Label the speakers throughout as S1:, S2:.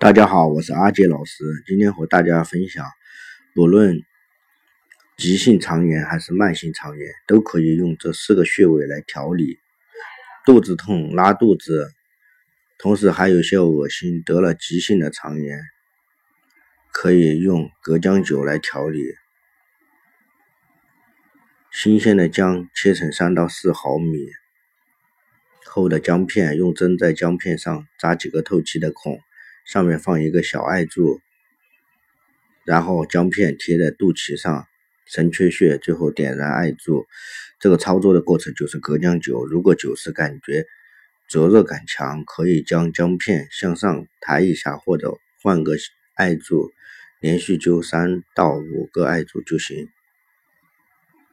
S1: 大家好，我是阿杰老师。今天和大家分享，不论急性肠炎还是慢性肠炎，都可以用这四个穴位来调理。肚子痛、拉肚子，同时还有些恶心，得了急性的肠炎，可以用隔姜酒来调理。新鲜的姜切成三到四毫米厚的姜片，用针在姜片上扎几个透气的孔。上面放一个小艾柱，然后姜片贴在肚脐上，神阙穴，最后点燃艾柱。这个操作的过程就是隔姜灸。如果灸时感觉灼热感强，可以将姜片向上抬一下，或者换个艾柱，连续灸三到五个艾柱就行。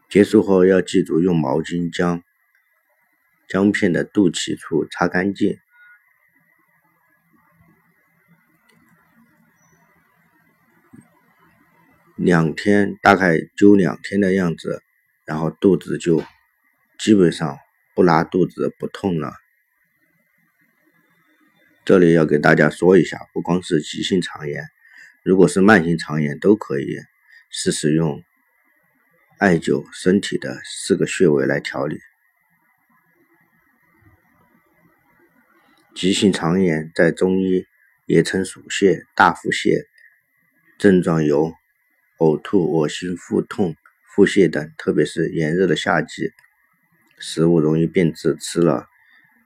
S1: 结束后要记住用毛巾将姜片的肚脐处擦干净。两天大概灸两天的样子，然后肚子就基本上不拉肚子不痛了。这里要给大家说一下，不光是急性肠炎，如果是慢性肠炎都可以试试用艾灸身体的四个穴位来调理。急性肠炎在中医也称属泻、大腹泻，症状有。呕吐、恶心、腹痛、腹泻等，特别是炎热的夏季，食物容易变质，吃了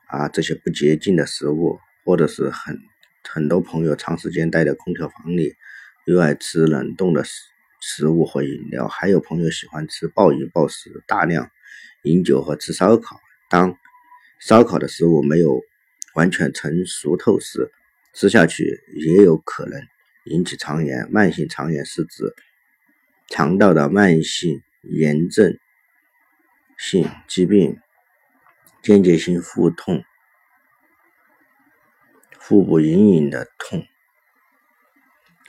S1: 啊这些不洁净的食物，或者是很很多朋友长时间待在空调房里，又爱吃冷冻的食食物和饮料，还有朋友喜欢吃暴饮暴食、大量饮酒和吃烧烤。当烧烤的食物没有完全成熟透时，吃下去也有可能引起肠炎。慢性肠炎是指肠道的慢性炎症性疾病，间接性腹痛、腹部隐隐的痛、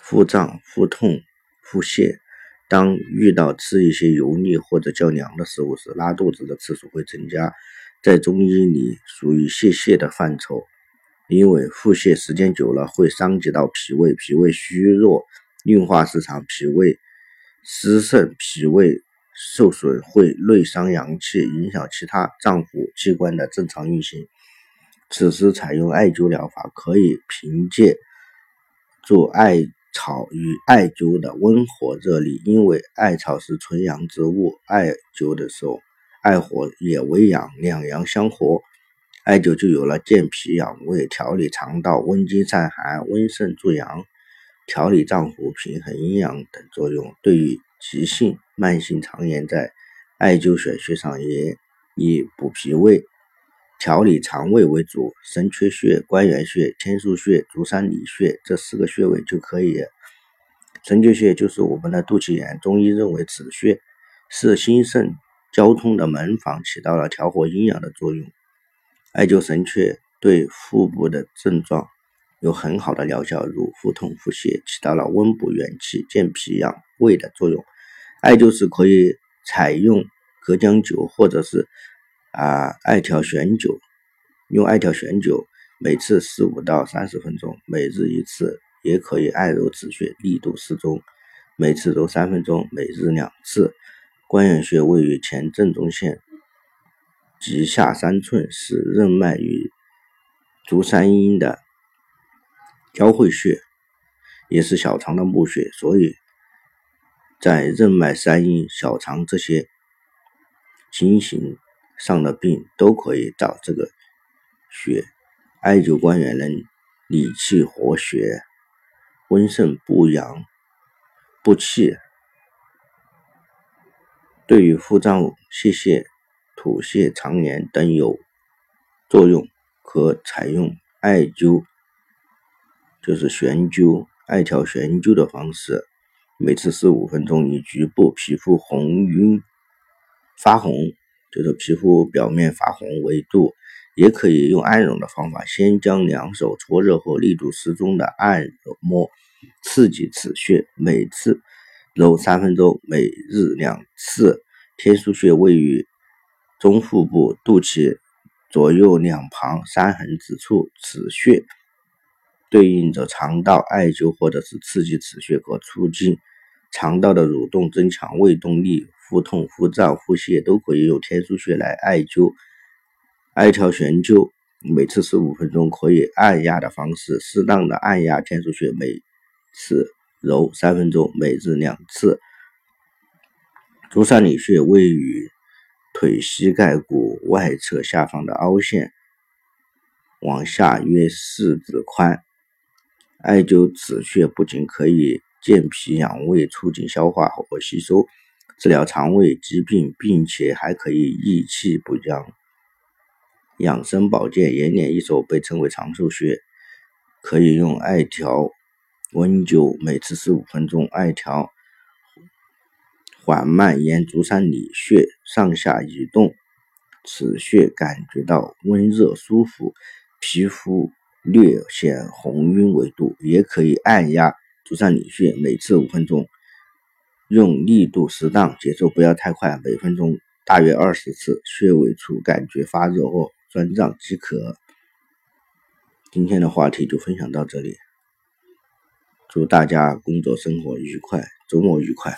S1: 腹胀、腹痛、腹泻。当遇到吃一些油腻或者较凉的食物时，拉肚子的次数会增加。在中医里属于泄泻的范畴，因为腹泻时间久了会伤及到脾胃，脾胃虚弱，运化失常，脾胃。湿肾脾胃受损会内伤阳气，影响其他脏腑器官的正常运行。此时采用艾灸疗法，可以凭借助艾草与艾灸的温和热力，因为艾草是纯阳之物，艾灸的时候，艾火也为阳，两阳相合，艾灸就有了健脾养胃、调理肠道、温经散寒、温肾助阳。调理脏腑、平衡阴阳等作用。对于急性、慢性肠炎，在艾灸选穴上也以补脾胃、调理肠胃为主。神阙穴、关元穴、天枢穴、足三里穴这四个穴位就可以。神阙穴就是我们的肚脐眼，中医认为此穴是心肾交通的门房，起到了调和阴阳的作用。艾灸神阙对腹部的症状。有很好的疗效，如腹痛、腹泻，起到了温补元气、健脾养胃的作用。艾灸时可以采用隔姜灸或者是啊艾条悬灸，用艾条悬灸，每次十五到三十分钟，每日一次，也可以艾揉止穴，力度适中，每次揉三分钟，每日两次。关元穴位于前正中线及下三寸，是任脉与足三阴的。交汇穴也是小肠的募穴，所以在任脉、三阴、小肠这些经行上的病都可以找这个穴。艾灸关元能理气活血、温肾补阳、补气，对于腹胀、泄泻、吐泻、肠炎等有作用，可采用艾灸。就是悬灸艾条悬灸的方式，每次十五分钟，以局部皮肤红晕发红，就是皮肤表面发红为度，也可以用按揉的方法，先将两手搓热后，力度适中的按摩刺激此穴，每次揉三分钟，每日两次。天枢穴位于中腹部肚脐左右两旁三横指处，此穴。对应着肠道，艾灸或者是刺激此穴，可促进肠道的蠕动，增强胃动力。腹痛、腹胀、腹泻都可以用天枢穴来艾灸。艾条悬灸，每次十五分钟，可以按压的方式，适当的按压天枢穴，每次揉三分钟，每日两次。足三里穴位于腿膝盖骨外侧下方的凹陷，往下约四指宽。艾灸此穴不仅可以健脾养胃、促进消化和吸收，治疗肠胃疾病，并且还可以益气补阳。养生保健，延年益寿，被称为长寿穴，可以用艾条温灸，每次十五分钟。艾条缓慢沿足三里穴上下移动，此穴感觉到温热舒服，皮肤略显红晕为度。也可以按压足三里穴，每次五分钟，用力度适当，节奏不要太快，每分钟大约二十次。穴位处感觉发热或酸胀即可。今天的话题就分享到这里，祝大家工作生活愉快，周末愉快。